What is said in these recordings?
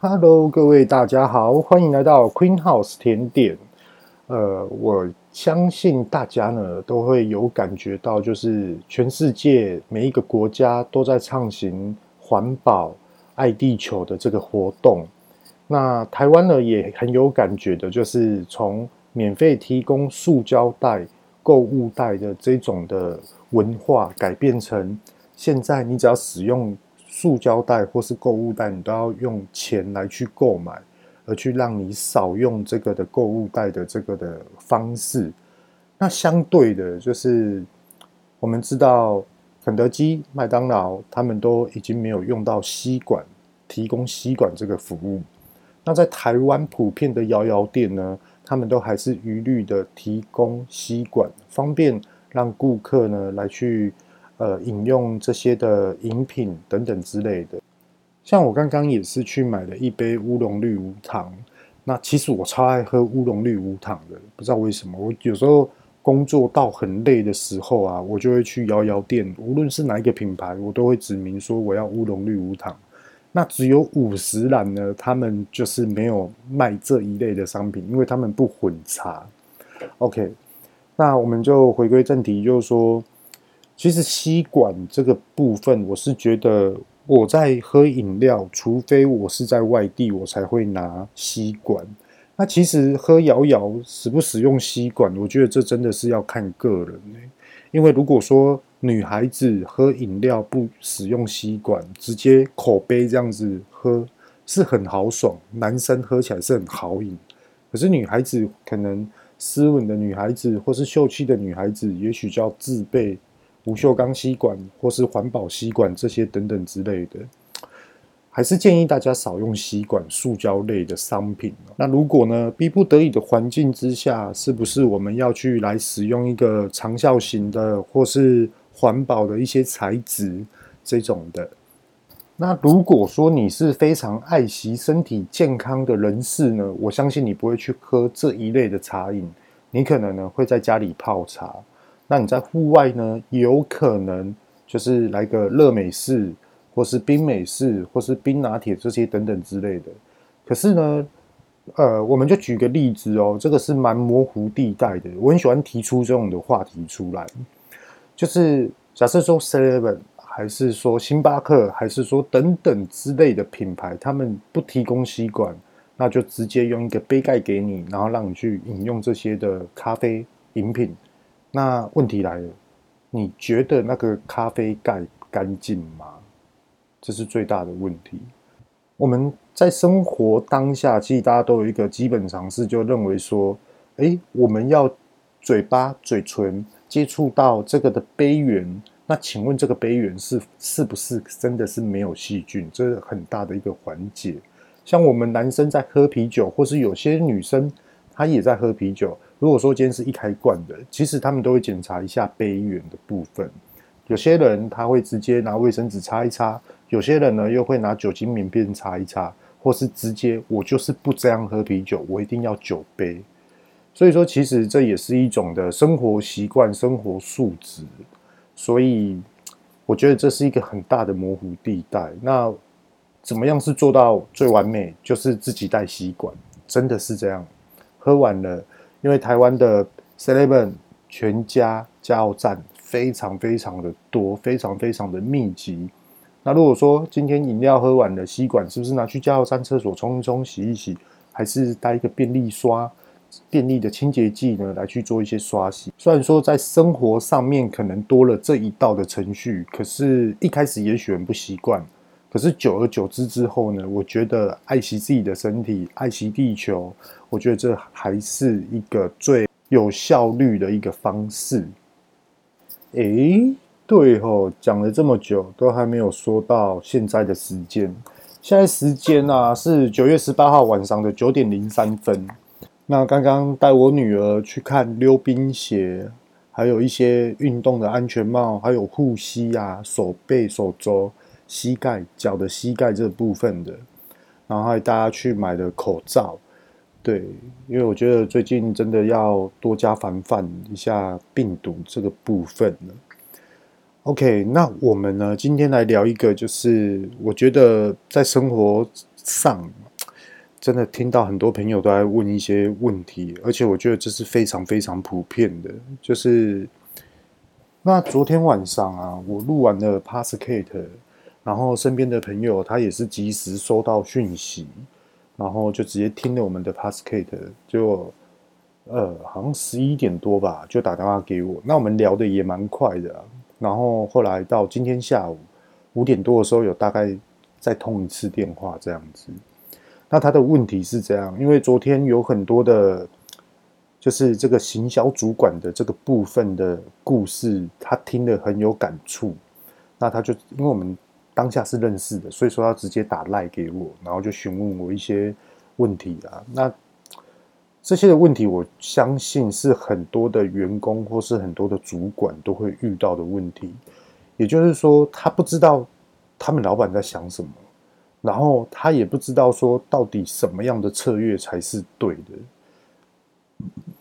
Hello，各位大家好，欢迎来到 Queen House 甜点。呃，我相信大家呢都会有感觉到，就是全世界每一个国家都在倡行环保、爱地球的这个活动。那台湾呢也很有感觉的，就是从免费提供塑胶袋、购物袋的这种的文化，改变成现在你只要使用。塑胶袋或是购物袋，你都要用钱来去购买，而去让你少用这个的购物袋的这个的方式。那相对的，就是我们知道肯德基、麦当劳，他们都已经没有用到吸管，提供吸管这个服务。那在台湾普遍的摇摇店呢，他们都还是一律的提供吸管，方便让顾客呢来去。呃，饮用这些的饮品等等之类的，像我刚刚也是去买了一杯乌龙绿无糖。那其实我超爱喝乌龙绿无糖的，不知道为什么。我有时候工作到很累的时候啊，我就会去摇摇店，无论是哪一个品牌，我都会指明说我要乌龙绿无糖。那只有五十岚呢，他们就是没有卖这一类的商品，因为他们不混茶。OK，那我们就回归正题，就是说。其实吸管这个部分，我是觉得我在喝饮料，除非我是在外地，我才会拿吸管。那其实喝摇摇使不使用吸管，我觉得这真的是要看个人欸。因为如果说女孩子喝饮料不使用吸管，直接口杯这样子喝是很豪爽，男生喝起来是很豪饮。可是女孩子可能斯文的女孩子，或是秀气的女孩子，也许就要自备。不锈钢吸管或是环保吸管这些等等之类的，还是建议大家少用吸管、塑胶类的商品。那如果呢，逼不得已的环境之下，是不是我们要去来使用一个长效型的或是环保的一些材质这种的？那如果说你是非常爱惜身体健康的人士呢，我相信你不会去喝这一类的茶饮，你可能呢会在家里泡茶。那你在户外呢，有可能就是来个热美式，或是冰美式，或是冰拿铁这些等等之类的。可是呢，呃，我们就举个例子哦，这个是蛮模糊地带的。我很喜欢提出这种的话题出来，就是假设说 Seven，还是说星巴克，还是说等等之类的品牌，他们不提供吸管，那就直接用一个杯盖给你，然后让你去饮用这些的咖啡饮品。那问题来了，你觉得那个咖啡盖干净吗？这是最大的问题。我们在生活当下，其实大家都有一个基本常识，就认为说，诶，我们要嘴巴、嘴唇接触到这个的杯缘，那请问这个杯缘是是不是真的是没有细菌？这是很大的一个环节。像我们男生在喝啤酒，或是有些女生她也在喝啤酒。如果说今天是一开罐的，其实他们都会检查一下杯缘的部分。有些人他会直接拿卫生纸擦一擦，有些人呢又会拿酒精棉片擦一擦，或是直接我就是不这样喝啤酒，我一定要酒杯。所以说，其实这也是一种的生活习惯、生活素质。所以我觉得这是一个很大的模糊地带。那怎么样是做到最完美？就是自己带吸管，真的是这样，喝完了。因为台湾的 Seven 全家加油站非常非常的多，非常非常的密集。那如果说今天饮料喝完了，吸管是不是拿去加油站厕所冲一冲、洗一洗，还是带一个便利刷、便利的清洁剂呢来去做一些刷洗？虽然说在生活上面可能多了这一道的程序，可是一开始也许很不习惯。可是久而久之之后呢，我觉得爱惜自己的身体，爱惜地球，我觉得这还是一个最有效率的一个方式。诶，对吼，讲了这么久都还没有说到现在的时间。现在时间啊是九月十八号晚上的九点零三分。那刚刚带我女儿去看溜冰鞋，还有一些运动的安全帽，还有护膝啊、手背、手肘。膝盖、脚的膝盖这部分的，然后还大家去买的口罩，对，因为我觉得最近真的要多加防范一下病毒这个部分了。OK，那我们呢，今天来聊一个，就是我觉得在生活上真的听到很多朋友都在问一些问题，而且我觉得这是非常非常普遍的。就是那昨天晚上啊，我录完了 Passcate，然后身边的朋友他也是及时收到讯息，然后就直接听了我们的 Podcast，就呃好像十一点多吧，就打电话给我。那我们聊的也蛮快的，然后后来到今天下午五点多的时候，有大概再通一次电话这样子。那他的问题是这样，因为昨天有很多的，就是这个行销主管的这个部分的故事，他听得很有感触。那他就因为我们当下是认识的，所以说他直接打赖给我，然后就询问我一些问题啊。那这些的问题，我相信是很多的员工或是很多的主管都会遇到的问题。也就是说，他不知道他们老板在想什么。然后他也不知道说到底什么样的策略才是对的。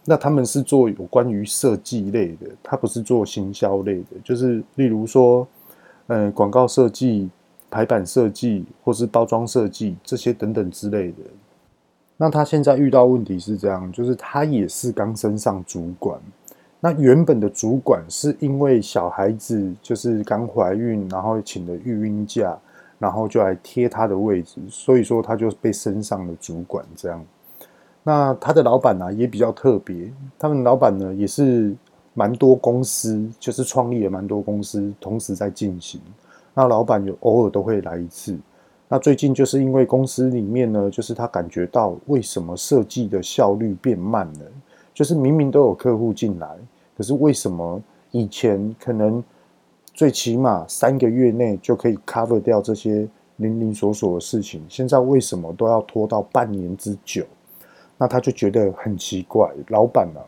那他们是做有关于设计类的，他不是做行销类的。就是例如说，嗯，广告设计、排版设计或是包装设计这些等等之类的。那他现在遇到问题是这样，就是他也是刚升上主管。那原本的主管是因为小孩子就是刚怀孕，然后请了育婴假。然后就来贴他的位置，所以说他就被升上了主管这样。那他的老板呢、也比较特别，他们老板呢也是蛮多公司，就是创立了蛮多公司同时在进行。那老板有偶尔都会来一次。那最近就是因为公司里面呢，就是他感觉到为什么设计的效率变慢了，就是明明都有客户进来，可是为什么以前可能。最起码三个月内就可以 cover 掉这些零零琐琐的事情，现在为什么都要拖到半年之久？那他就觉得很奇怪。老板啊，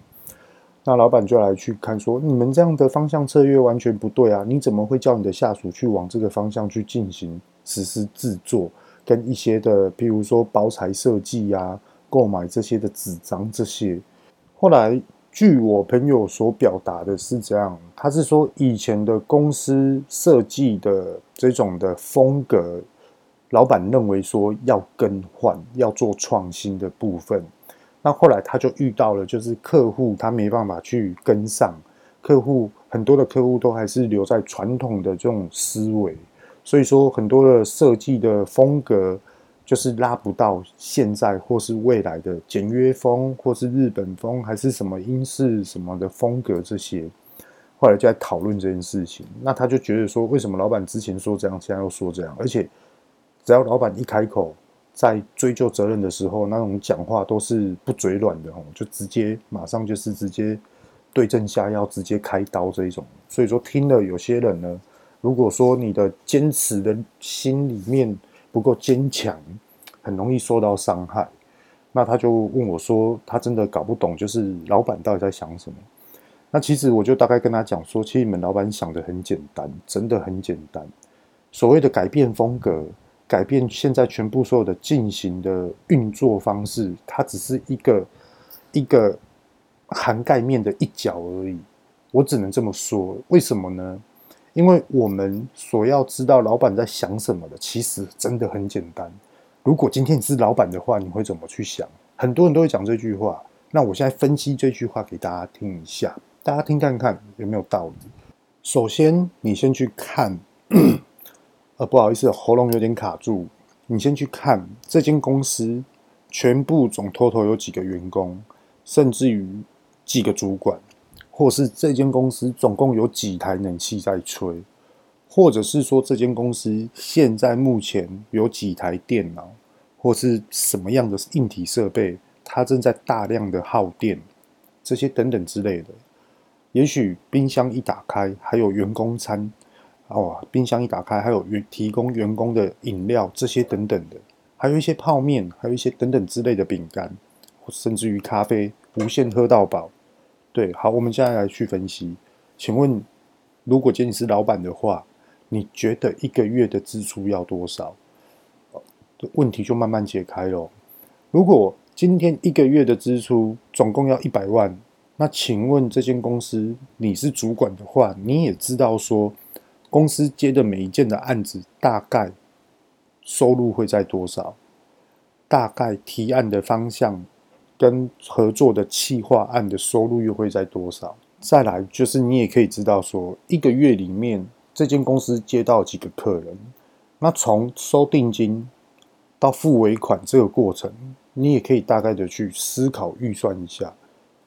那老板就来去看说，你们这样的方向策略完全不对啊！你怎么会叫你的下属去往这个方向去进行实施制作，跟一些的，譬如说包材设计呀、购买这些的纸张这些，后来。据我朋友所表达的是这样，他是说以前的公司设计的这种的风格，老板认为说要更换，要做创新的部分。那后来他就遇到了，就是客户他没办法去跟上，客户很多的客户都还是留在传统的这种思维，所以说很多的设计的风格。就是拉不到现在或是未来的简约风，或是日本风，还是什么英式什么的风格这些，后来就在讨论这件事情。那他就觉得说，为什么老板之前说这样，现在又说这样？而且只要老板一开口，在追究责任的时候，那种讲话都是不嘴软的哦，就直接马上就是直接对症下药，直接开刀这一种。所以说，听了有些人呢，如果说你的坚持的心里面。不够坚强，很容易受到伤害。那他就问我说：“他真的搞不懂，就是老板到底在想什么？”那其实我就大概跟他讲说：“其实你们老板想的很简单，真的很简单。所谓的改变风格，改变现在全部所有的进行的运作方式，它只是一个一个涵盖面的一角而已。我只能这么说。为什么呢？”因为我们所要知道老板在想什么的，其实真的很简单。如果今天你是老板的话，你会怎么去想？很多人都会讲这句话。那我现在分析这句话给大家听一下，大家听看看有没有道理。首先，你先去看，呃，不好意思，喉咙有点卡住。你先去看这间公司全部总头头有几个员工，甚至于几个主管。或是这间公司总共有几台冷气在吹，或者是说这间公司现在目前有几台电脑，或是什么样的硬体设备，它正在大量的耗电，这些等等之类的。也许冰箱一打开，还有员工餐，哦，冰箱一打开还有员提供员工的饮料，这些等等的，还有一些泡面，还有一些等等之类的饼干，甚至于咖啡，无限喝到饱。对，好，我们现在来去分析。请问，如果今天你是老板的话，你觉得一个月的支出要多少？问题就慢慢解开了。如果今天一个月的支出总共要一百万，那请问这间公司你是主管的话，你也知道说，公司接的每一件的案子大概收入会在多少？大概提案的方向跟合作的企划案的收入又会在多少？再来就是你也可以知道说，一个月里面这间公司接到几个客人，那从收定金到付尾款这个过程，你也可以大概的去思考预算一下，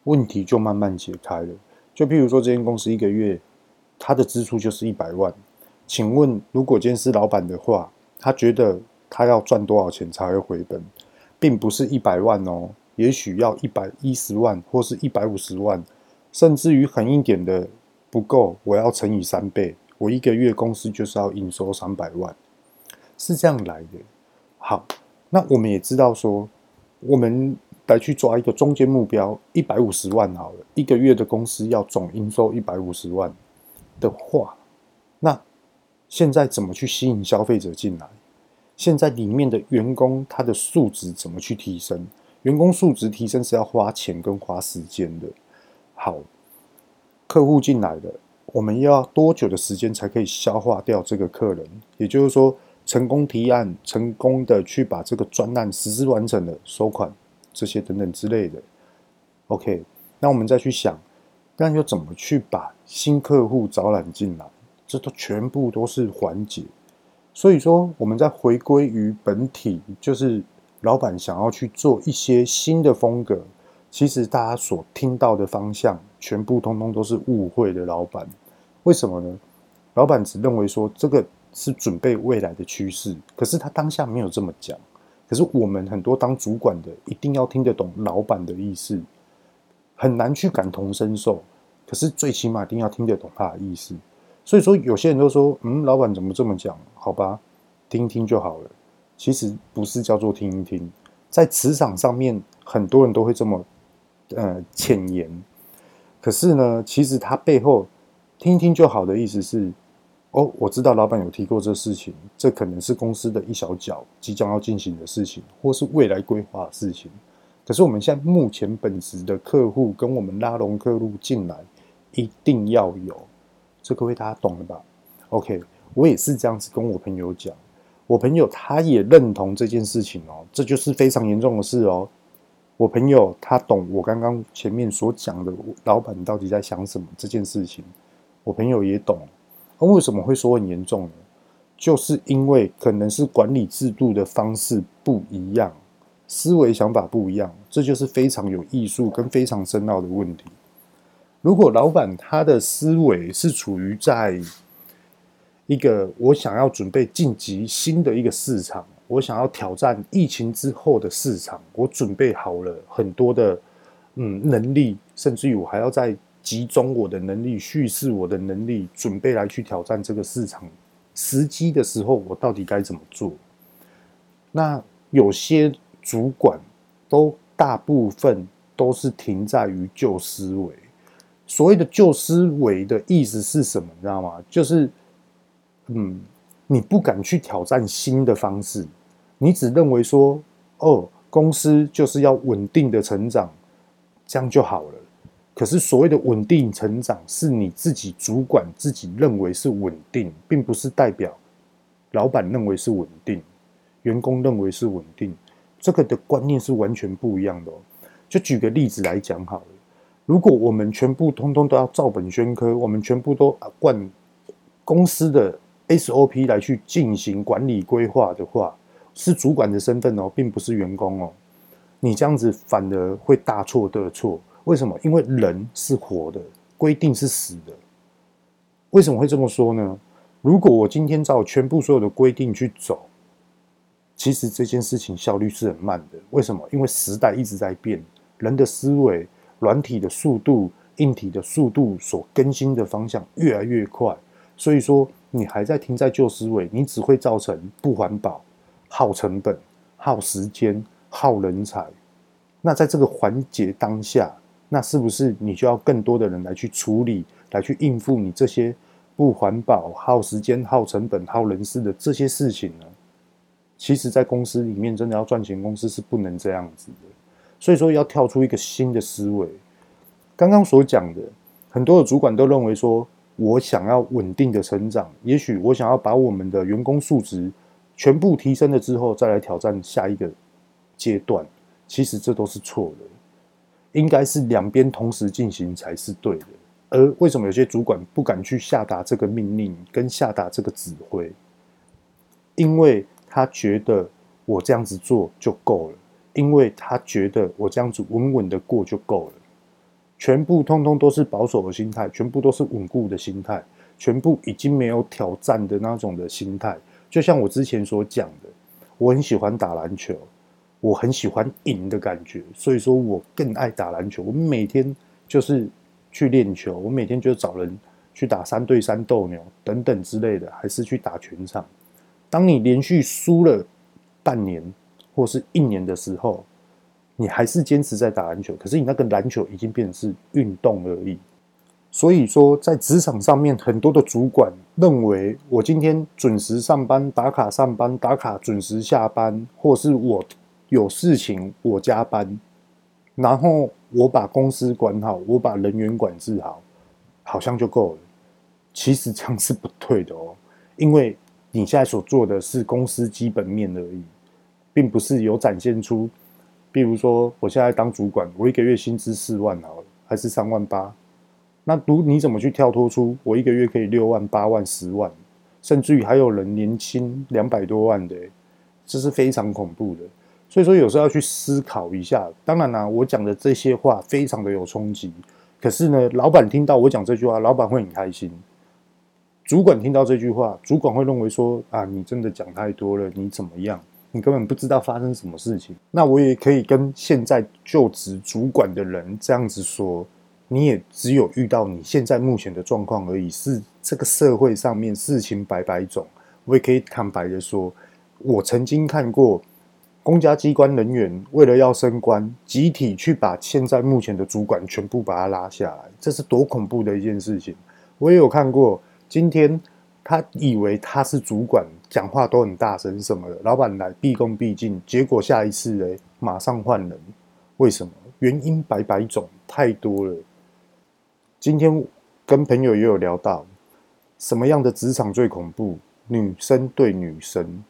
问题就慢慢解开了。就譬如说，这间公司一个月他的支出就是一百万，请问如果今天是老板的话，他觉得他要赚多少钱才会回本，并不是一百万哦，也许要一百一十万或是一百五十万。甚至于狠一点的不够，我要乘以三倍，我一个月公司就是要营收三百万，是这样来的。好，那我们也知道说，我们来去抓一个中间目标，一百五十万好了，一个月的公司要总营收一百五十万的话，那现在怎么去吸引消费者进来？现在里面的员工他的素质怎么去提升？员工素质提升是要花钱跟花时间的。好，客户进来了，我们要多久的时间才可以消化掉这个客人？也就是说，成功提案，成功的去把这个专案实施完成的，收款这些等等之类的。OK，那我们再去想，那又怎么去把新客户招揽进来？这都全部都是环节。所以说，我们再回归于本体，就是老板想要去做一些新的风格。其实大家所听到的方向，全部通通都是误会的。老板，为什么呢？老板只认为说这个是准备未来的趋势，可是他当下没有这么讲。可是我们很多当主管的，一定要听得懂老板的意思，很难去感同身受。可是最起码一定要听得懂他的意思。所以说，有些人都说，嗯，老板怎么这么讲？好吧，听听就好了。其实不是叫做听一听，在职场上面，很多人都会这么。呃，浅言，可是呢，其实他背后听一听就好的意思是，哦，我知道老板有提过这事情，这可能是公司的一小角即将要进行的事情，或是未来规划的事情。可是我们现在目前本职的客户跟我们拉拢客户进来，一定要有，这各位大家懂了吧？OK，我也是这样子跟我朋友讲，我朋友他也认同这件事情哦，这就是非常严重的事哦。我朋友他懂我刚刚前面所讲的，老板到底在想什么这件事情，我朋友也懂。那为什么会说很严重呢？就是因为可能是管理制度的方式不一样，思维想法不一样，这就是非常有艺术跟非常深奥的问题。如果老板他的思维是处于在一个我想要准备晋级新的一个市场。我想要挑战疫情之后的市场，我准备好了很多的嗯能力，甚至于我还要再集中我的能力，叙事我的能力，准备来去挑战这个市场。时机的时候，我到底该怎么做？那有些主管都大部分都是停在于旧思维。所谓的旧思维的意思是什么？你知道吗？就是嗯，你不敢去挑战新的方式。你只认为说，哦，公司就是要稳定的成长，这样就好了。可是所谓的稳定成长，是你自己主管自己认为是稳定，并不是代表老板认为是稳定，员工认为是稳定。这个的观念是完全不一样的哦。就举个例子来讲好了，如果我们全部通通都要照本宣科，我们全部都贯公司的 SOP 来去进行管理规划的话，是主管的身份哦，并不是员工哦。你这样子反而会大错特错。为什么？因为人是活的，规定是死的。为什么会这么说呢？如果我今天照全部所有的规定去走，其实这件事情效率是很慢的。为什么？因为时代一直在变，人的思维、软体的速度、硬体的速度所更新的方向越来越快。所以说，你还在停在旧思维，你只会造成不环保。耗成本、耗时间、耗人才，那在这个环节当下，那是不是你就要更多的人来去处理、来去应付你这些不环保、耗时间、耗成本、耗人事的这些事情呢？其实，在公司里面真的要赚钱，公司是不能这样子的。所以说，要跳出一个新的思维。刚刚所讲的，很多的主管都认为说，我想要稳定的成长，也许我想要把我们的员工素质。全部提升了之后，再来挑战下一个阶阶段，其实这都是错的，应该是两边同时进行才是对的。而为什么有些主管不敢去下达这个命令跟下达这个指挥？因为他觉得我这样子做就够了，因为他觉得我这样子稳稳的过就够了，全部通通都是保守的心态，全部都是稳固的心态，全部已经没有挑战的那种的心态。就像我之前所讲的，我很喜欢打篮球，我很喜欢赢的感觉，所以说我更爱打篮球。我每天就是。去练球，我每天就找人去打三对三斗牛等等之类的，还是去打全场。当你连续输了半年或是一年的时候，你还是坚持在打篮球，可是你那个篮球已经变成是运动而已。所以说，在职场上面，很多的主管认为，我今天准时上班、打卡上班、打卡准时下班，或是我有事情我加班。然后我把公司管好，我把人员管制好，好像就够了。其实这样是不对的哦，因为你现在所做的是公司基本面而已，并不是有展现出。比如说，我现在当主管，我一个月薪资四万好了，还是三万八？那如你怎么去跳脱出我一个月可以六万、八万、十万，甚至于还有人年薪两百多万的，这是非常恐怖的。所以说，有时候要去思考一下。当然啦、我讲的这些话非常的有冲击。可是呢，老板听到我讲这句话，老板会很开心。主管听到这句话，主管会认为说：啊，你真的讲太多了，你怎么样？你根本不知道发生什么事情。那我也可以跟现在就职主管的人这样子说：你也只有遇到你现在目前的状况而已。是这个社会上面事情百百种。我也可以坦白的说，我曾经看过。公家机关人员为了要升官，集体去把现在目前的主管全部把他拉下来，这是多恐怖的一件事情！我也有看过，今天他以为他是主管，讲话都很大声什么的，老板来毕恭毕敬，结果下一次嘞，马上换人，为什么？原因百百种，太多了。今天跟朋友也有聊到，什么样的职场最恐怖？女生对女生。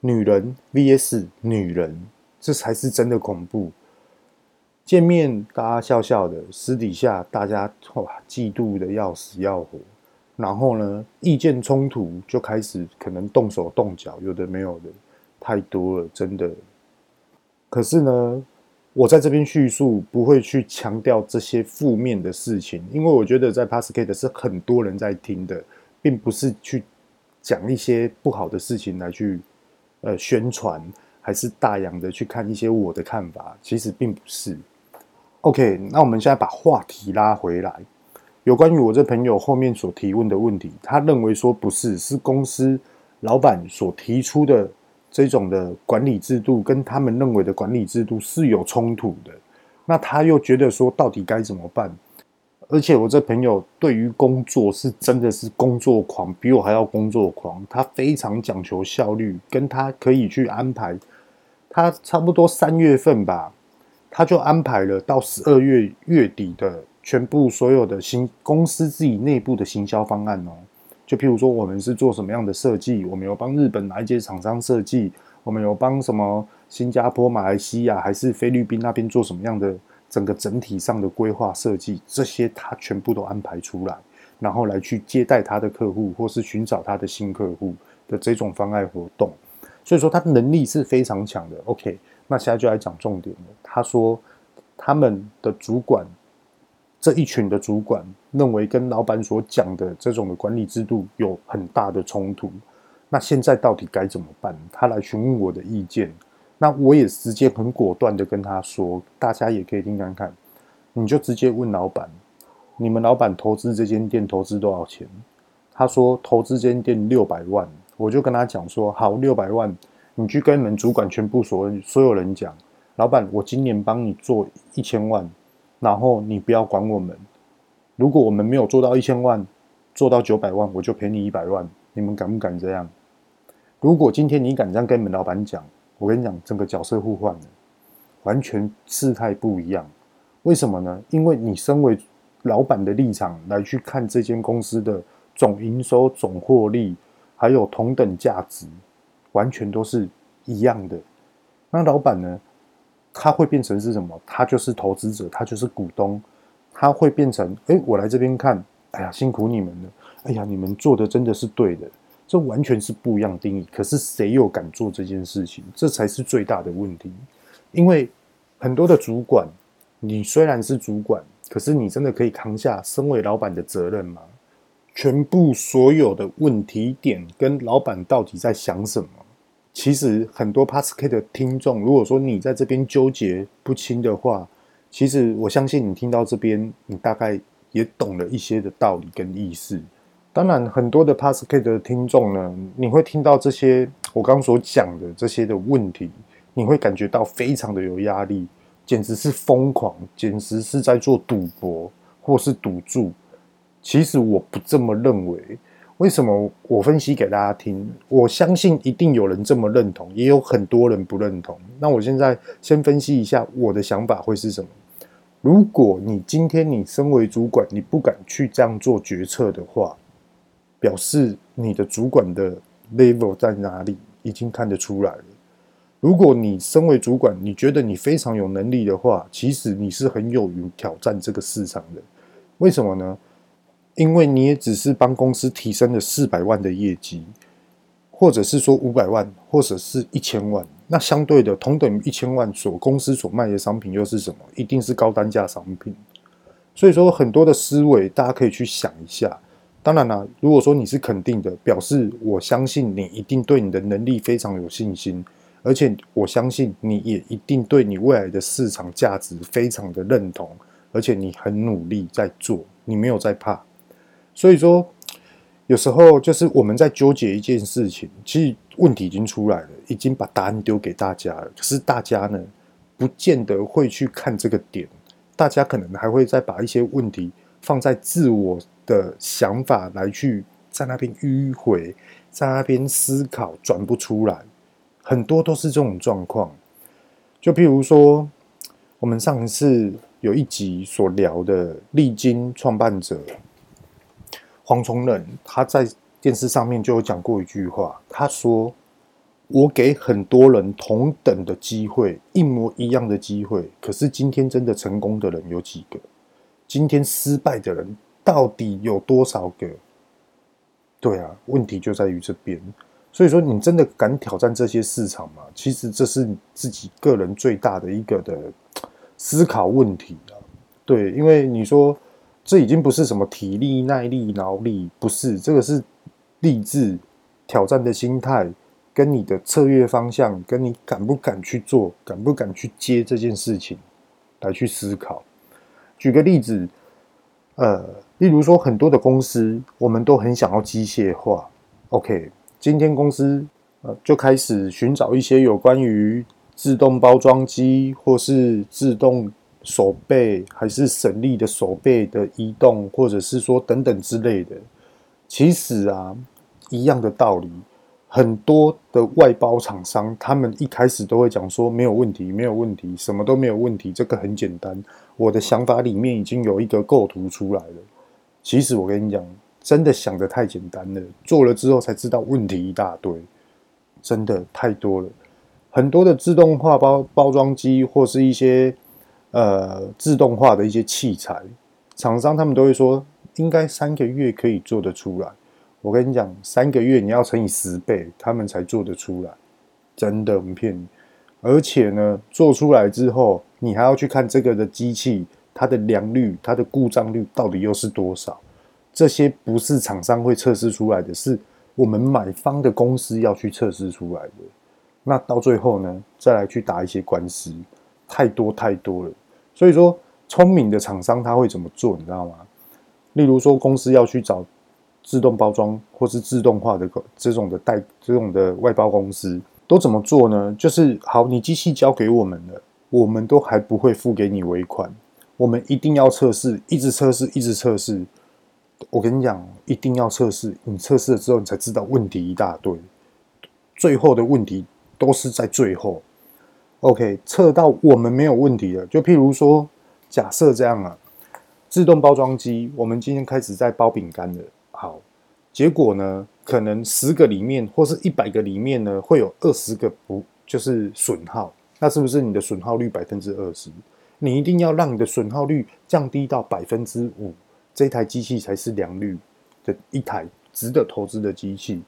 女人 vs 女人，这才是真的恐怖。见面大家笑笑的，私底下大家哇嫉妒的要死要活。然后呢，意见冲突就开始可能动手动脚，有的没有的，太多了，真的。可是呢，我在这边叙述不会去强调这些负面的事情，因为我觉得在 Podcast 是很多人在听的，并不是去讲一些不好的事情来去。呃，宣传还是大洋的去看一些我的看法，其实并不是。OK，那我们现在把话题拉回来，有关于我这朋友后面所提问的问题，他认为说不是，是公司老板所提出的这种的管理制度，跟他们认为的管理制度是有冲突的。那他又觉得说，到底该怎么办？而且我这朋友对于工作是真的是工作狂，比我还要工作狂。他非常讲求效率，跟他可以去安排。他差不多三月份吧，他就安排了到十二月月底的全部所有的新公司自己内部的行销方案哦。就譬如说，我们是做什么样的设计，我们有帮日本哪一些厂商设计，我们有帮什么新加坡、马来西亚还是菲律宾那边做什么样的。整个整体上的规划设计，这些他全部都安排出来，然后来去接待他的客户，或是寻找他的新客户的这种方案活动。所以说他的能力是非常强的。OK，那现在就来讲重点了。他说他们的主管这一群的主管认为跟老板所讲的这种的管理制度有很大的冲突。那现在到底该怎么办？他来询问我的意见。那我也直接很果断的跟他说，大家也可以听看看，你就直接问老板，你们老板投资这间店投资多少钱？他说投资这间店六百万，我就跟他讲说，好，六百万，你去跟你们主管全部所所有人讲，老板，我今年帮你做一千万，然后你不要管我们，如果我们没有做到一千万，做到九百万，我就赔你一百万，你们敢不敢这样？如果今天你敢这样跟你们老板讲。我跟你讲，整个角色互换了，完全事态不一样。为什么呢？因为你身为老板的立场来去看这间公司的总营收、总获利，还有同等价值，完全都是一样的。那老板呢？他会变成是什么？他就是投资者，他就是股东，他会变成，哎，我来这边看，哎呀，辛苦你们了，哎呀，你们做的真的是对的，这完全是不一样定义。可是谁又敢做这件事情？这才是最大的问题。因为很多的主管，你虽然是主管，可是你真的可以扛下身为老板的责任吗？全部所有的问题点跟老板到底在想什么？其实很多 p a s c a 的听众，如果说你在这边纠结不清的话，其实我相信你听到这边，你大概也懂了一些的道理跟意思。当然，很多的 p a s c a 的听众呢，你会听到这些我刚所讲的这些的问题，你会感觉到非常的有压力，简直是疯狂，简直是在做赌博或是赌注。其实我不这么认为。为什么我分析给大家听？我相信一定有人这么认同，也有很多人不认同。那我现在先分析一下我的想法会是什么。如果你今天你身为主管，你不敢去这样做决策的话，表示你的主管的 level 在哪里已经看得出来了。如果你身为主管，你觉得你非常有能力的话，其实你是很有于挑战这个市场的。为什么呢？因为你也只是帮公司提升了四百万的业绩，或者是说五百万，或者是一千万，那相对的同等于一千万所公司所卖的商品又是什么？一定是高单价商品。所以说很多的思维，大家可以去想一下。当然啦，如果说你是肯定的，表示我相信你一定对你的能力非常有信心，而且我相信你也一定对你未来的市场价值非常的认同，而且你很努力在做，你没有在怕。所以说，有时候就是我们在纠结一件事情，其实问题已经出来了，已经把答案丢给大家了。可是大家呢，不见得会去看这个点，大家可能还会再把一些问题放在自我的想法来去在那边迂回，在那边思考，转不出来。很多都是这种状况。就譬如说，我们上一次有一集所聊的力晶创办者。黄崇仁他在电视上面就有讲过一句话，他说：“我给很多人同等的机会，一模一样的机会，可是今天真的成功的人有几个？今天失败的人到底有多少个？”对啊，问题就在于这边。所以说，你真的敢挑战这些市场吗？其实这是自己个人最大的一个的思考问题啊。对，因为你说。这已经不是什么体力、耐力、脑力，不是这个是励志挑战的心态，跟你的策略方向，跟你敢不敢去做，敢不敢去接这件事情来去思考。举个例子，呃，例如说很多的公司，我们都很想要机械化。OK，今天公司呃就开始寻找一些有关于自动包装机或是自动。手背还是省力的手背的移动，或者是说等等之类的，其实啊，一样的道理。很多的外包厂商，他们一开始都会讲说没有问题，没有问题，什么都没有问题，这个很简单。我的想法里面已经有一个构图出来了。其实我跟你讲，真的想得太简单了，做了之后才知道问题一大堆，真的太多了。很多的自动化包包装机或是一些。呃，自动化的一些器材，厂商他们都会说，应该三个月可以做得出来。我跟你讲，三个月你要乘以十倍，他们才做得出来，真的不骗你。而且呢，做出来之后，你还要去看这个的机器，它的良率、它的故障率到底又是多少？这些不是厂商会测试出来的，是我们买方的公司要去测试出来的。那到最后呢，再来去打一些官司，太多太多了。所以说，聪明的厂商他会怎么做？你知道吗？例如说，公司要去找自动包装或是自动化的这种的代这种的外包公司，都怎么做呢？就是好，你机器交给我们了，我们都还不会付给你尾款，我们一定要测试，一直测试，一直测试。我跟你讲，一定要测试，你测试了之后，你才知道问题一大堆，最后的问题都是在最后。OK，测到我们没有问题了。就譬如说，假设这样啊，自动包装机，我们今天开始在包饼干了。好，结果呢，可能十个里面或是一百个里面呢，会有二十个不就是损耗。那是不是你的损耗率百分之二十？你一定要让你的损耗率降低到百分之五，这台机器才是良率的一台值得投资的机器。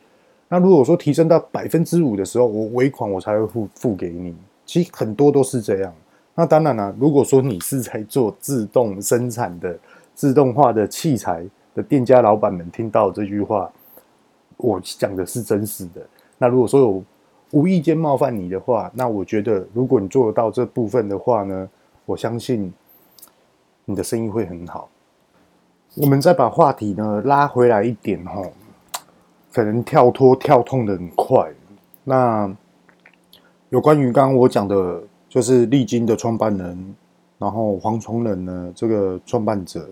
那如果说提升到百分之五的时候，我尾款我才会付付给你。其实很多都是这样。那当然了、如果说你是在做自动生产的自动化的器材的店家老板们，听到这句话，我讲的是真实的。那如果说有无意间冒犯你的话，那我觉得如果你做得到这部分的话呢，我相信你的生意会很好。我们再把话题呢拉回来一点哈，可能跳脱跳痛的很快。那有关于刚刚我讲的，就是丽晶的创办人，然后黄崇仁呢这个创办者，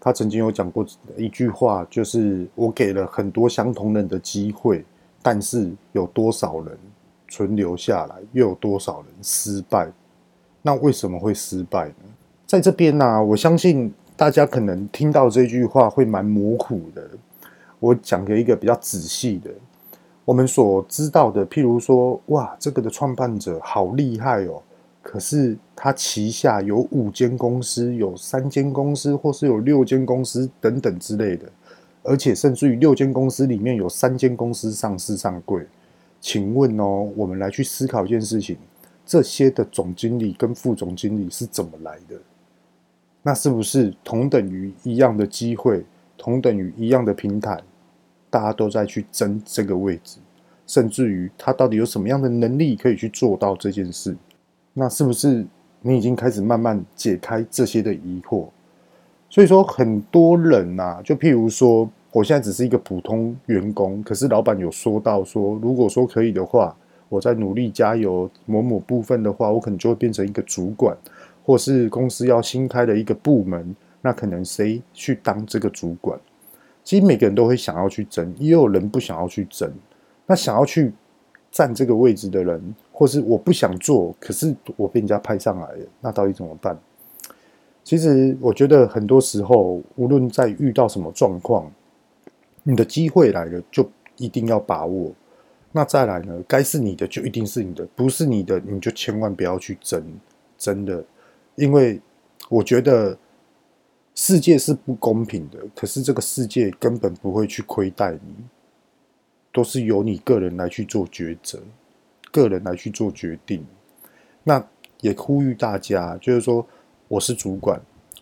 他曾经有讲过一句话，就是我给了很多相同人的机会。但是有多少人存留下来，又有多少人失败？那为什么会失败呢？在这边呢、啊，我相信大家可能听到这句话会蛮模糊的。我讲给一个比较仔细的，我们所知道的，譬如说，哇，这个的创办者好厉害哦，可是他旗下有五间公司，有三间公司，或是有六间公司等等之类的。而且甚至于六间公司里面有三间公司上市上柜，请问哦，我们来去思考一件事情：这些的总经理跟副总经理是怎么来的？那是不是同等于一样的机会，同等于一样的平台，大家都在去争这个位置？甚至于他到底有什么样的能力可以去做到这件事？那是不是你已经开始慢慢解开这些的疑惑？所以说，很多人呐，就譬如说，我现在只是一个普通员工，可是老板有说到说，如果说可以的话，我在努力加油某某部分的话，我可能就会变成一个主管，或是公司要新开的一个部门，那可能谁去当这个主管？其实每个人都会想要去争，也有人不想要去争。那想要去占这个位置的人，或是我不想做，可是我被人家派上来了，那到底怎么办？其实我觉得很多时候，无论在遇到什么状况，你的机会来了就一定要把握。那再来呢，该是你的就一定是你的，不是你的你就千万不要去争，真的，因为我觉得世界是不公平的，可是这个世界根本不会去亏待你，都是由你个人来去做抉择，个人来去做决定。那也呼吁大家，就是说。我是主管，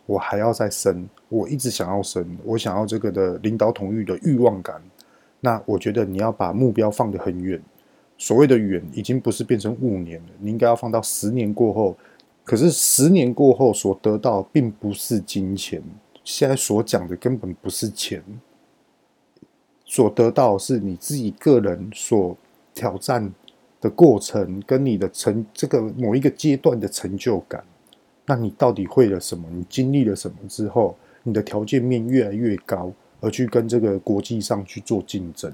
我还要再升，我一直想要升，我想要这个的领导统御的欲望感。那我觉得你要把目标放得很远，所谓的远，已经不是变成五年了，你应该要放到十年过后。可是十年过后所得到并不是金钱，现在所讲的根本不是钱，所得到是你自己个人所挑战的过程，跟你的成这个某一个阶段的成就感。那你到底会了什么？你经历了什么之后，你的条件面越来越高，而去跟这个国际上去做竞争。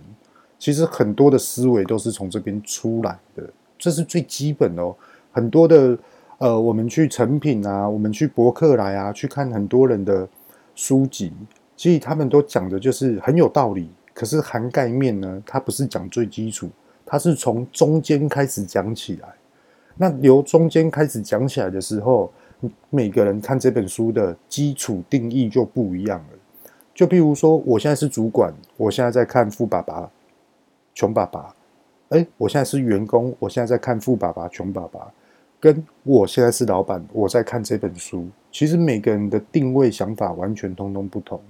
其实很多的思维都是从这边出来的，这是最基本哦。很多的呃，我们去成品啊，我们去博客来啊，去看很多人的书籍，其实他们都讲的就是很有道理。可是涵盖面呢，它不是讲最基础，它是从中间开始讲起来。那由中间开始讲起来的时候，每个人看这本书的基础定义就不一样了。就譬如说，我现在是主管，我现在在看《富爸爸穷爸爸》。哎，我现在是员工，我现在在看《富爸爸穷爸爸》。跟我现在是老板，我在看这本书。其实每个人的定位想法完全通通不同，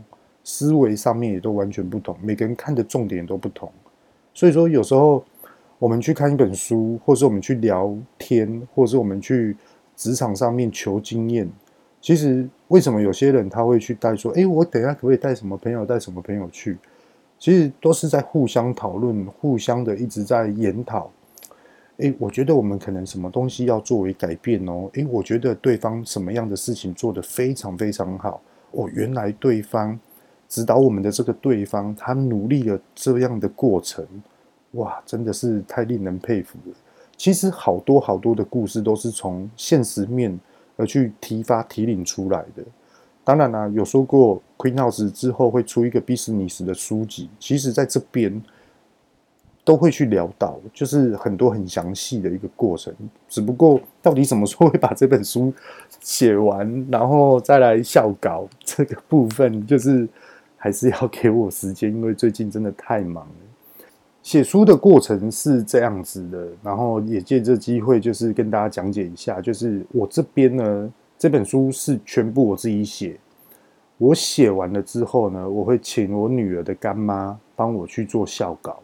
思维上面也都完全不同。每个人看的重点都不同。所以说，有时候我们去看一本书，或是我们去聊天，或是我们去。职场上面求经验，其实为什么有些人他会去带说，诶，我等一下可不可以带什么朋友，带什么朋友去？其实都是在互相讨论，互相的一直在研讨。诶，我觉得我们可能什么东西要作为改变哦。诶，我觉得对方什么样的事情做得非常非常好。哦，原来对方指导我们的这个对方，他努力了这样的过程，哇，真的是太令人佩服了。其实好多好多的故事都是从现实面而去提发提领出来的。当然啦、有说过 Queen House 之后会出一个 business 的书籍。其实在这边都会去聊到，就是很多很详细的一个过程。只不过到底什么时候会把这本书写完，然后再来校稿这个部分，就是还是要给我时间，因为最近真的太忙了。写书的过程是这样子的，然后也借这机会，就是跟大家讲解一下，就是我这边呢，这本书是全部我自己写。我写完了之后呢，我会请我女儿的干妈帮我去做校稿。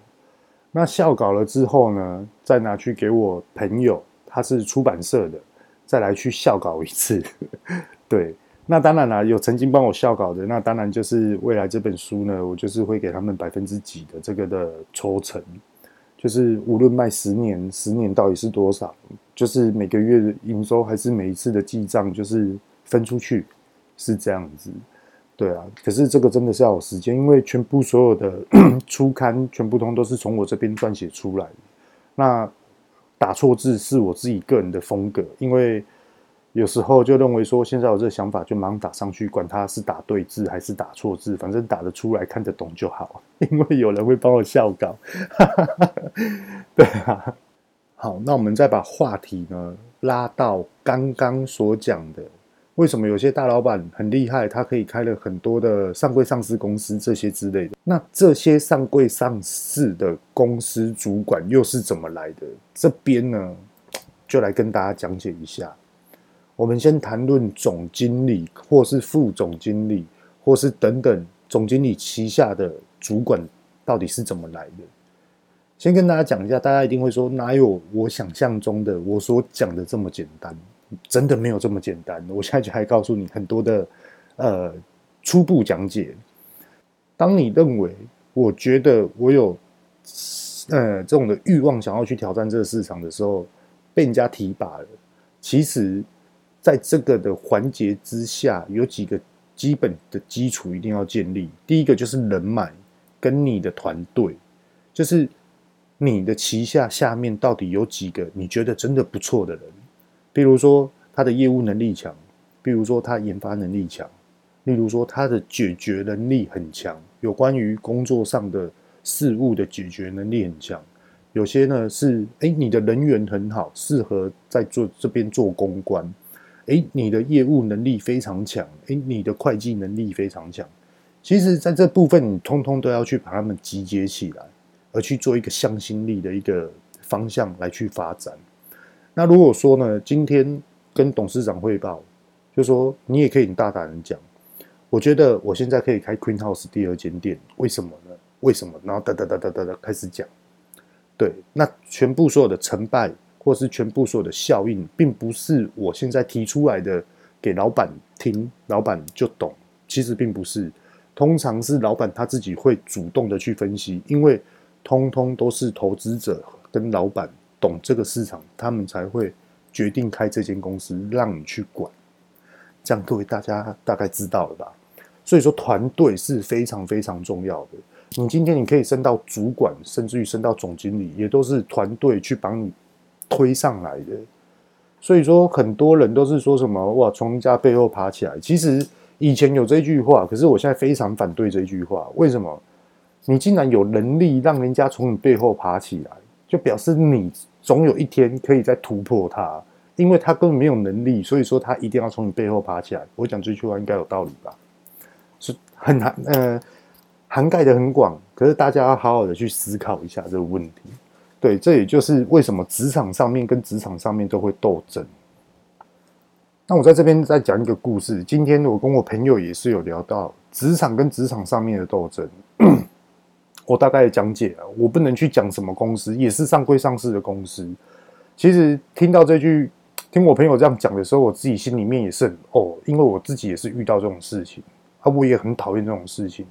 那校稿了之后呢，再拿去给我朋友，他是出版社的，再来去校稿一次。对，那当然啦，有曾经帮我校稿的，那当然就是未来这本书呢，我就是会给他们百分之几的这个的抽成，就是无论卖十年，十年到底是多少，就是每个月的营收还是每一次的记账，就是分出去，是这样子。对啊，可是这个真的是要有时间，因为全部所有的 初刊全部通都是从我这边撰写出来。那打错字是我自己个人的风格，因为有时候就认为说现在有这个想法就马上打上去，管他是打对字还是打错字，反正打得出来看得懂就好，因为有人会帮我校稿。对啊，好，那我们再把话题呢拉到刚刚所讲的。为什么有些大老板很厉害，他可以开了很多的上柜上市公司这些之类的？那这些上柜上市的公司主管又是怎么来的？这边呢，就来跟大家讲解一下。我们先谈论总经理，或是副总经理，或是等等总经理旗下的主管到底是怎么来的？先跟大家讲一下，大家一定会说，哪有我想象中的我所讲的这么简单？真的没有这么简单。我现在就还告诉你很多的呃初步讲解。当你认为我觉得我有呃这种的欲望想要去挑战这个市场的时候，被人家提拔了。其实，在这个的环节之下，有几个基本的基础一定要建立。第一个就是人脉，跟你的团队，就是你的旗下下面到底有几个你觉得真的不错的人。比如说他的业务能力强，比如说他研发能力强，例如说他的解决能力很强，有关于工作上的事务的解决能力很强。有些呢是，哎，你的人缘很好，适合在做这边做公关。哎，你的业务能力非常强，哎，你的会计能力非常强。其实，在这部分，你通通都要去把他们集结起来，而去做一个向心力的一个方向来去发展。那如果说呢，今天跟董事长汇报，就说你也可以很大胆的讲，我觉得我现在可以开 Queen House 第二间店，为什么呢？为什么？然后哒哒哒哒哒哒开始讲，对，那全部所有的成败，或是全部所有的效应，并不是我现在提出来的给老板听，老板就懂，其实并不是，通常是老板他自己会主动的去分析，因为通通都是投资者跟老板。懂这个市场，他们才会决定开这间公司，让你去管。这样各位大家大概知道了吧？所以说团队是非常非常重要的。你今天你可以升到主管，甚至于升到总经理，也都是团队去帮你推上来的。所以说很多人都是说什么哇，从人家背后爬起来。其实以前有这句话，可是我现在非常反对这句话。为什么？你竟然有能力让人家从你背后爬起来，就表示你。总有一天可以再突破他，因为他根本没有能力，所以说他一定要从你背后爬起来。我讲这句话应该有道理吧？是很涵呃涵盖的很广，可是大家要好好的去思考一下这个问题。对，这也就是为什么职场上面跟职场上面都会斗争。那我在这边再讲一个故事。今天我跟我朋友也是有聊到职场跟职场上面的斗争。我大概讲解啊，我不能去讲什么公司，也是上柜上市的公司。其实听到这句，听我朋友这样讲的时候，我自己心里面也是很哦，因为我自己也是遇到这种事情啊，我也很讨厌这种事情。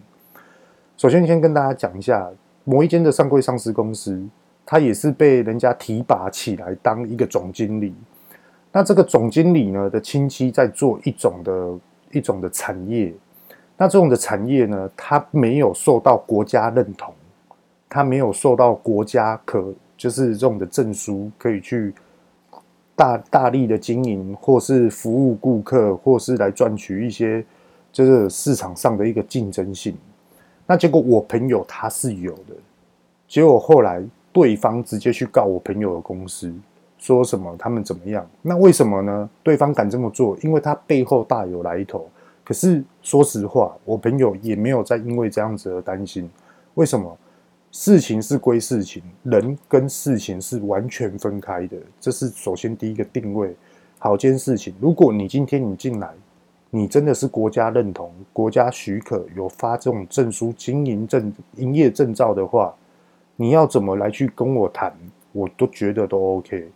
首先，先跟大家讲一下，某一间的上柜上市公司，他也是被人家提拔起来当一个总经理。那这个总经理呢的亲戚在做一种的一种的产业。那这种的产业呢，它没有受到国家认同，它没有受到国家可就是这种的证书，可以去大大力的经营，或是服务顾客，或是来赚取一些就是市场上的一个竞争性。那结果我朋友他是有的，结果后来对方直接去告我朋友的公司，说什么他们怎么样？那为什么呢？对方敢这么做，因为他背后大有来头。可是说实话，我朋友也没有再因为这样子而担心。为什么？事情是归事情，人跟事情是完全分开的。这是首先第一个定位。好，件事情，如果你今天你进来，你真的是国家认同、国家许可有发这种证书、经营证、营业证照的话，你要怎么来去跟我谈，我都觉得都 OK。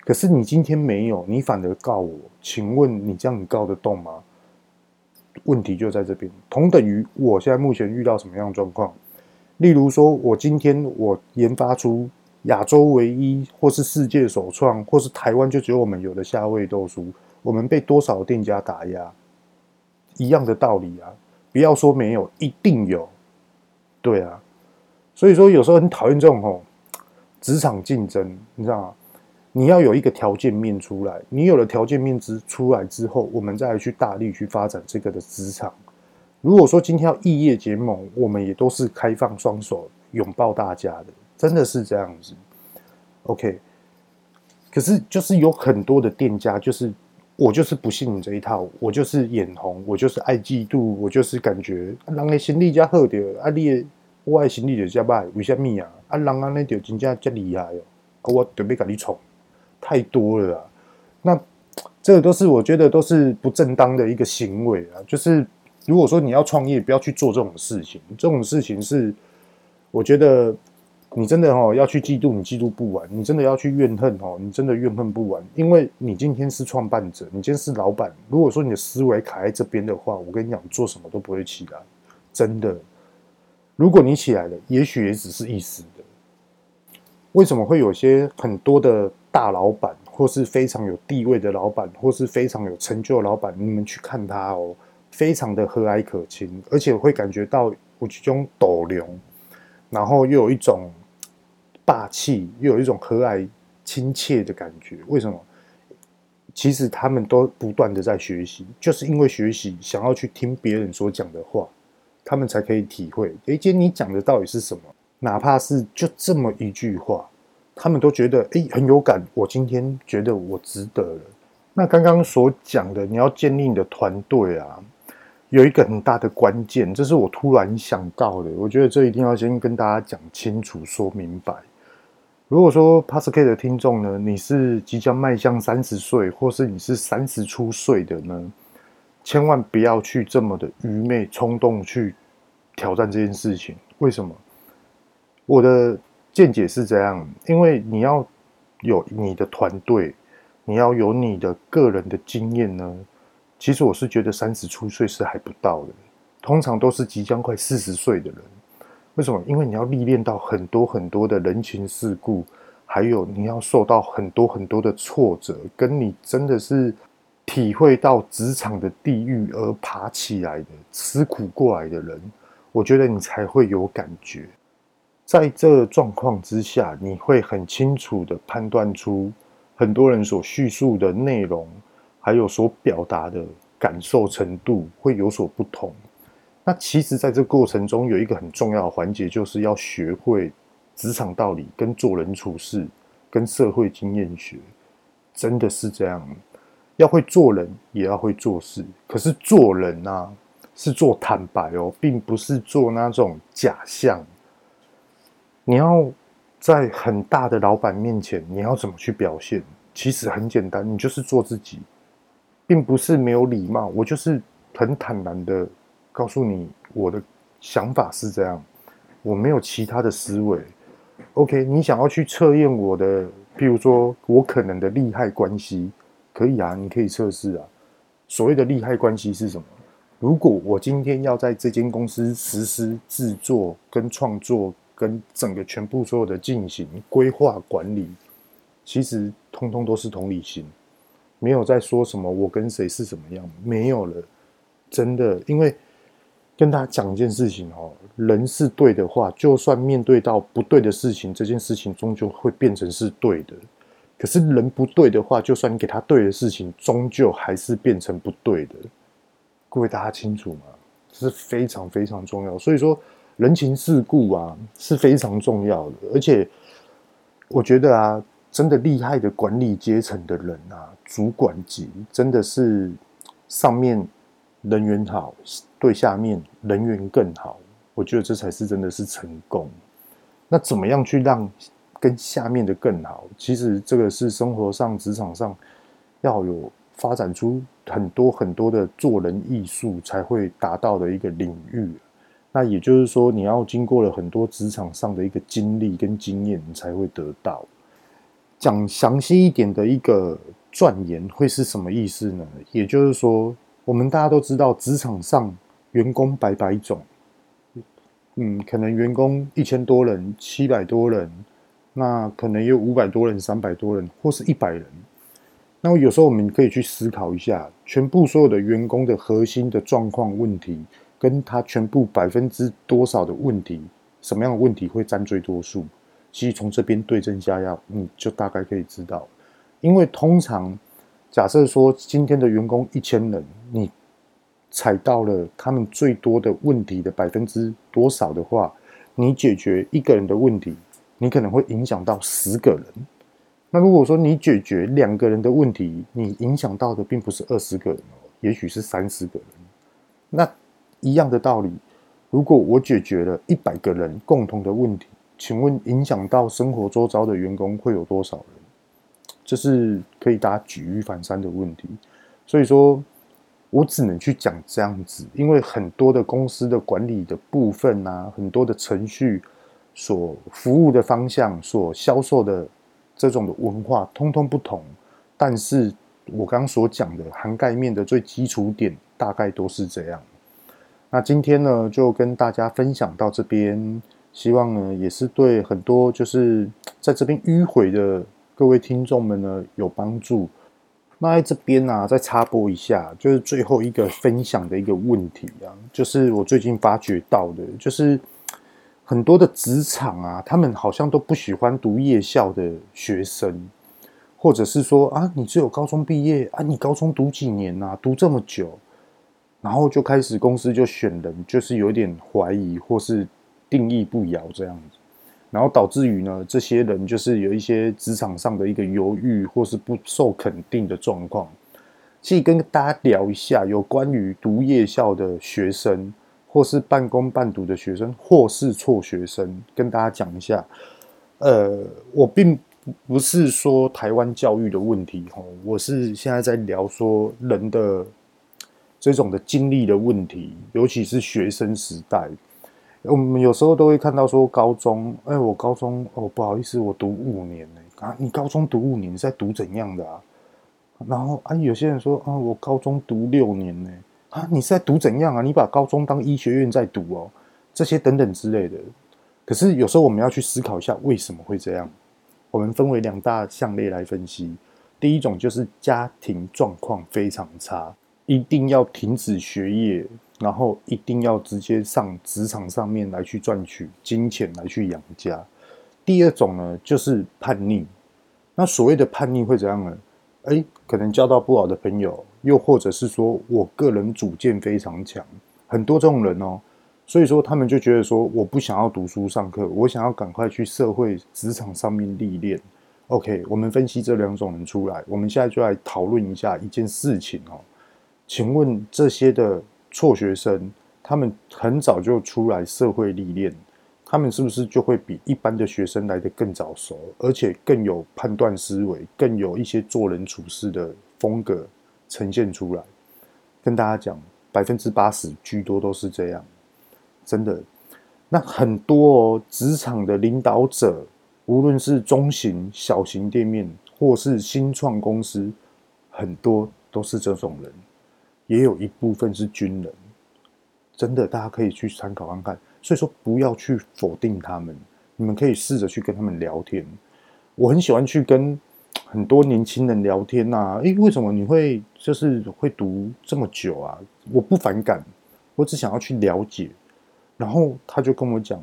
可是你今天没有，你反而告我，请问你这样你告得动吗？问题就在这边，同等于我现在目前遇到什么样的状况？例如说，我今天我研发出亚洲唯一，或是世界首创，或是台湾就只有我们有的夏味豆酥，我们被多少店家打压？一样的道理啊！不要说没有，一定有。对啊，所以说有时候很讨厌这种吼职场竞争，你知道吗？你要有一个条件面出来，你有了条件面之出来之后，我们再去大力去发展这个的职场。如果说今天要异业结盟，我们也都是开放双手拥抱大家的，真的是这样子。OK，可是就是有很多的店家，就是我就是不信你这一套，我就是眼红，我就是爱嫉妒，我就是感觉人的行李加好的，啊你的我的行李就加歹，为什么啊？啊人安尼就真正加厉害哦，我准备跟你冲。太多了啊，那这个都是我觉得都是不正当的一个行为啊。就是如果说你要创业，不要去做这种事情。这种事情是，我觉得你真的哦要去嫉妒，你嫉妒不完；你真的要去怨恨哦，你真的怨恨不完。因为你今天是创办者，你今天是老板。如果说你的思维卡在这边的话，我跟你讲，做什么都不会起来。真的，如果你起来了，也许也只是一时的。为什么会有些很多的？大老板，或是非常有地位的老板，或是非常有成就的老板，你们去看他哦，非常的和蔼可亲，而且会感觉到有这种斗量，然后又有一种霸气，又有一种和蔼亲切的感觉。为什么？其实他们都不断的在学习，就是因为学习，想要去听别人所讲的话，他们才可以体会。诶，今天你讲的到底是什么？哪怕是就这么一句话。他们都觉得哎、很有感，我今天觉得我值得了。那刚刚所讲的，你要建立你的团队啊，有一个很大的关键，这是我突然想到的。我觉得这一定要先跟大家讲清楚、说明白。如果说 p a s c a 的听众呢，你是即将迈向三十岁，或是你是三十出岁的呢，千万不要去这么的愚昧、冲动去挑战这件事情。为什么？我的。见解是这样，因为你要有你的团队，你要有你的个人的经验呢。其实我是觉得三十出岁是还不到的，通常都是即将快四十岁的人。为什么？因为你要历练到很多很多的人情世故，还有你要受到很多很多的挫折，跟你真的是体会到职场的地狱而爬起来的，吃苦过来的人，我觉得你才会有感觉。在这状况之下，你会很清楚地判断出很多人所叙述的内容，还有所表达的感受程度会有所不同。那其实，在这过程中，有一个很重要的环节，就是要学会职场道理、跟做人处事、跟社会经验学，真的是这样。要会做人，也要会做事。可是做人啊，是做坦白哦，并不是做那种假象。你要在很大的老板面前，你要怎么去表现？其实很简单，你就是做自己，并不是没有礼貌。我就是很坦然的告诉你，我的想法是这样，我没有其他的思维。OK，你想要去测验我的，譬如说我可能的利害关系，可以啊，你可以测试啊。所谓的利害关系是什么？如果我今天要在这间公司实施制作跟创作。跟整个全部所有的进行规划管理，其实通通都是同理心，没有在说什么我跟谁是怎么样，没有了，真的。因为跟大家讲一件事情哦，人是对的话，就算面对到不对的事情，这件事情终究会变成是对的。可是人不对的话，就算你给他对的事情，终究还是变成不对的。各位大家清楚吗？这是非常非常重要。所以说。人情世故啊是非常重要的，而且我觉得啊，真的厉害的管理阶层的人啊，主管级真的是上面人缘好，对下面人缘更好。我觉得这才是真的是成功。那怎么样去让跟下面的更好？其实这个是生活上、职场上要有发展出很多很多的做人艺术才会达到的一个领域。那也就是说，你要经过了很多职场上的一个经历跟经验，你才会得到。讲详细一点的一个钻研会是什么意思呢？也就是说，我们大家都知道，职场上员工百百种。嗯，可能员工一千多人、七百多人，那可能有五百多人、三百多人，或是一百人。那有时候我们可以去思考一下，全部所有的员工的核心的状况问题，跟他全部百分之多少的问题，什么样的问题会占最多数？其实从这边对症下药，你就大概可以知道。因为通常假设说今天的员工一千人，你踩到了他们最多的问题的百分之多少的话，你解决一个人的问题，你可能会影响到十个人。那如果说你解决两个人的问题，你影响到的并不是二十个人哦，也许是三十个人。那一样的道理，如果我解决了一百个人共同的问题，请问影响到生活周遭的员工会有多少人？这是可以大家举一反三的问题。所以说。我只能去讲这样子，因为很多的公司的管理的部分啊，很多的程序所服务的方向，所销售的这种的文化，通通不同。但是我刚刚所讲的涵盖面的最基础点，大概都是这样。那今天呢，就跟大家分享到这边，希望呢，也是对很多就是在这边迂回的各位听众们呢有帮助。那在这边呢、啊，再插播一下，就是最后一个分享的一个问题啊，就是我最近发觉到的，就是很多的职场啊，他们好像都不喜欢读夜校的学生，或者是说啊，你只有高中毕业啊，你高中读几年啊，读这么久，然后就开始公司就选人，就是有点怀疑或是定义不摇这样子。然后导致于呢，这些人就是有一些职场上的一个犹豫或是不受肯定的状况。其实跟大家聊一下有关于读夜校的学生，或是半工半读的学生，或是辍学生，跟大家讲一下。呃，我并不是说台湾教育的问题吼，我是现在在聊说人的这种的经历的问题，尤其是学生时代。我们有时候都会看到说高中，哎，我高中哦，不好意思，我读五年呢。啊，你高中读五年，你在读怎样的啊？然后啊，有些人说啊，我高中读六年呢。啊，你是在读怎样啊？你把高中当医学院在读哦，这些等等之类的。可是有时候我们要去思考一下，为什么会这样？我们分为两大项类来分析。第一种就是家庭状况非常差，一定要停止学业。然后一定要直接上职场上面来去赚取金钱来去养家。第二种呢，就是叛逆。那所谓的叛逆会怎样呢？诶，可能交到不好的朋友，又或者是说我个人主见非常强，很多这种人哦。所以说他们就觉得说，我不想要读书上课，我想要赶快去社会职场上面历练。OK，我们分析这两种人出来，我们现在就来讨论一下一件事情哦。请问这些的。辍学生，他们很早就出来社会历练，他们是不是就会比一般的学生来得更早熟，而且更有判断思维，更有一些做人处事的风格呈现出来？跟大家讲，百分之八十居多都是这样，真的。那很多哦，职场的领导者，无论是中型、小型店面，或是新创公司，很多都是这种人。也有一部分是军人，真的，大家可以去参考看看。所以说，不要去否定他们，你们可以试着去跟他们聊天。我很喜欢去跟很多年轻人聊天呐、啊。诶，为什么你会就是会读这么久啊？我不反感，我只想要去了解。然后他就跟我讲，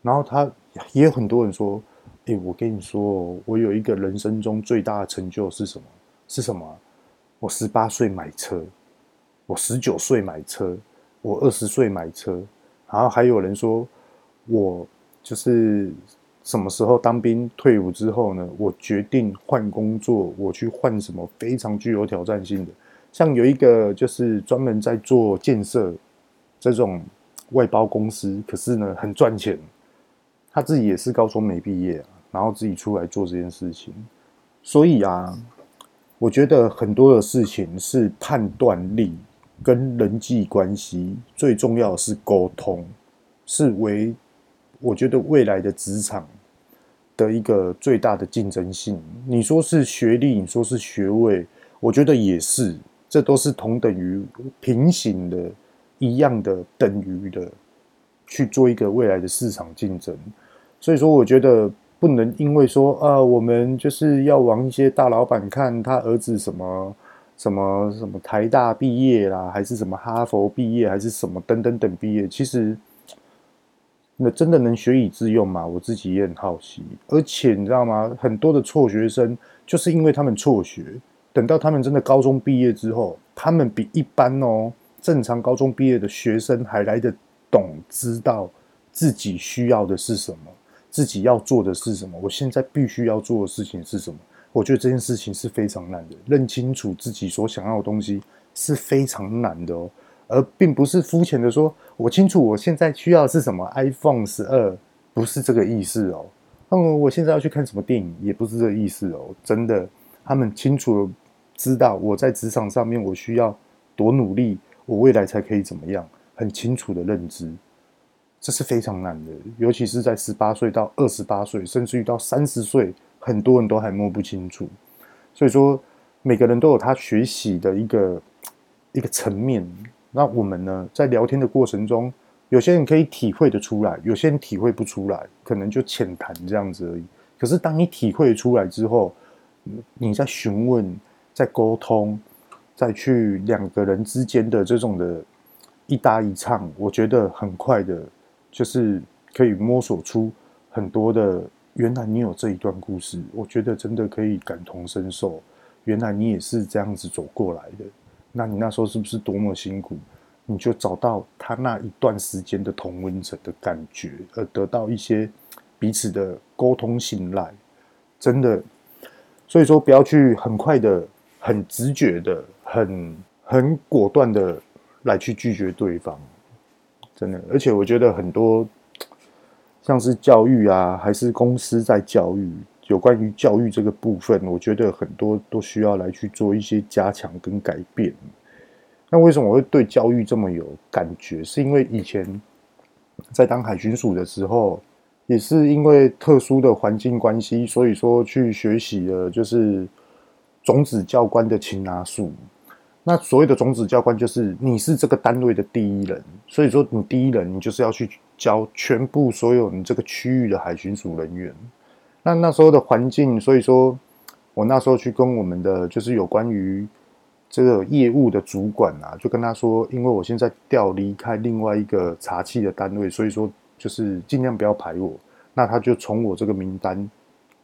然后他也有很多人说：“诶，我跟你说，我有一个人生中最大的成就是什么？是什么？我十八岁买车。”我十九岁买车，我二十岁买车，然后还有人说，我就是什么时候当兵退伍之后呢，我决定换工作，我去换什么非常具有挑战性的，像有一个就是专门在做建设这种外包公司，可是呢很赚钱，他自己也是高中没毕业，然后自己出来做这件事情，所以啊，我觉得很多的事情是判断力跟人际关系，最重要是沟通，是为我觉得未来的职场的一个最大的竞争性。你说是学历，你说是学位，我觉得也是，这都是同等于平行的、一样的、等于的去做一个未来的市场竞争。所以说，我觉得。不能因为说啊，我们就是要往一些大老板看他儿子什么什么什么台大毕业啦，还是什么哈佛毕业，还是什么等等等毕业。其实，那真的能学以致用吗？我自己也很好奇。而且你知道吗？很多的辍学生就是因为他们辍学，等到他们真的高中毕业之后，他们比一般哦正常高中毕业的学生还来得懂，知道自己需要的是什么。自己要做的是什么？我现在必须要做的事情是什么？我觉得这件事情是非常难的。认清楚自己所想要的东西是非常难的哦，而并不是肤浅的说，我清楚我现在需要的是什么。iPhone 十二不是这个意思哦。嗯，我现在要去看什么电影也不是这个意思哦。真的，他们清楚知道我在职场上面我需要多努力，我未来才可以怎么样，很清楚的认知。这是非常难的，尤其是在十八岁到二十八岁，甚至于到三十岁，很多人都还摸不清楚。所以说，每个人都有他学习的一个一个层面。那我们呢，在聊天的过程中，有些人可以体会得出来，有些人体会不出来，可能就浅谈这样子而已。可是当你体会出来之后，你在询问、在沟通、再去两个人之间的这种的一搭一唱，我觉得很快的。就是可以摸索出很多的，原来你有这一段故事，我觉得真的可以感同身受。原来你也是这样子走过来的，那你那时候是不是多么辛苦？你就找到他那一段时间的同温层的感觉，而得到一些彼此的沟通信赖，真的。所以说，不要去很快的、很直觉的、很很果断的来去拒绝对方。真的，而且我觉得很多像是教育啊，还是公司在教育，有关于教育这个部分，我觉得很多都需要来去做一些加强跟改变。那为什么我会对教育这么有感觉？是因为以前在当海巡署的时候，也是因为特殊的环境关系，所以说去学习了就是种子教官的擒拿术。那所谓的种子教官，就是你是这个单位的第一人，所以说你第一人，你就是要去教全部所有你这个区域的海巡署人员。那那时候的环境，所以说我那时候去跟我们的就是有关于这个业务的主管啊，就跟他说，因为我现在调离开另外一个查缉的单位，所以说就是尽量不要排我。那他就从我这个名单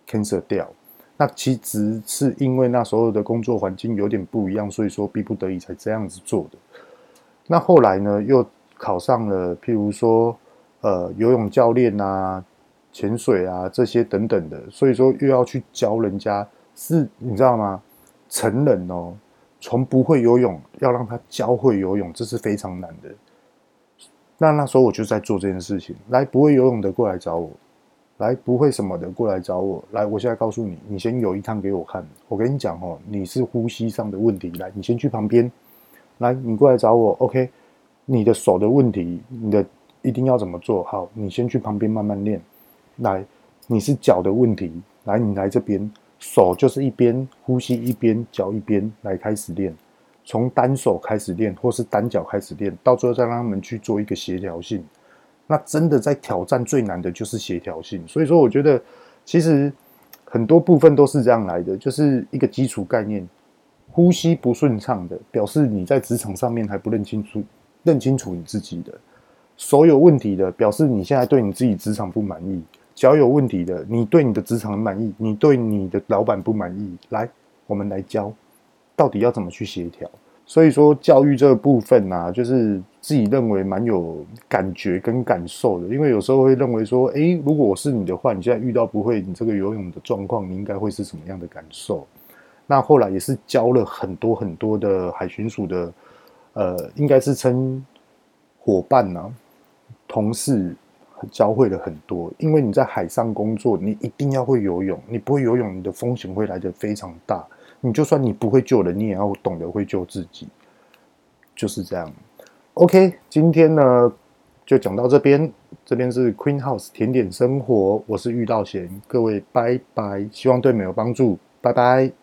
cancel 掉。那其实是因为那时候的工作环境有点不一样，所以说逼不得已才这样子做的。那后来呢，又考上了，譬如说，呃，游泳教练啊、潜水啊这些等等的，所以说又要去教人家，是你知道吗？成人哦，从不会游泳要让他教会游泳，这是非常难的。那那时候我就在做这件事情，来，不会游泳的过来找我。来，不会什么的过来找我。来，我现在告诉你，你先游一趟给我看。我跟你讲哦，你是呼吸上的问题。来，你先去旁边。来，你过来找我。OK，你的手的问题，你的一定要怎么做？好，你先去旁边慢慢练。来，你是脚的问题。来，你来这边，手就是一边呼吸一边脚一边来开始练，从单手开始练，或是单脚开始练，到最后再让他们去做一个协调性。那真的在挑战最难的就是协调性，所以说我觉得其实很多部分都是这样来的，就是一个基础概念。呼吸不顺畅的，表示你在职场上面还不认清楚，认清楚你自己的。手有问题的，表示你现在对你自己职场不满意。脚有问题的，你对你的职场很满意，你对你的老板不满意。来，我们来教，到底要怎么去协调？所以说教育这个部分啊，就是自己认为蛮有感觉跟感受的，因为有时候会认为说，诶，如果我是你的话，你现在遇到不会你这个游泳的状况，你应该会是什么样的感受？那后来也是教了很多很多的海巡署的，呃，应该是称伙伴呢、同事。教会了很多，因为你在海上工作，你一定要会游泳。你不会游泳，你的风险会来得非常大。你就算你不会救人，你也要懂得会救自己，就是这样。OK，今天呢就讲到这边，这边是 Queen House 甜点生活，我是玉道贤，各位拜拜，希望对你们有帮助，拜拜。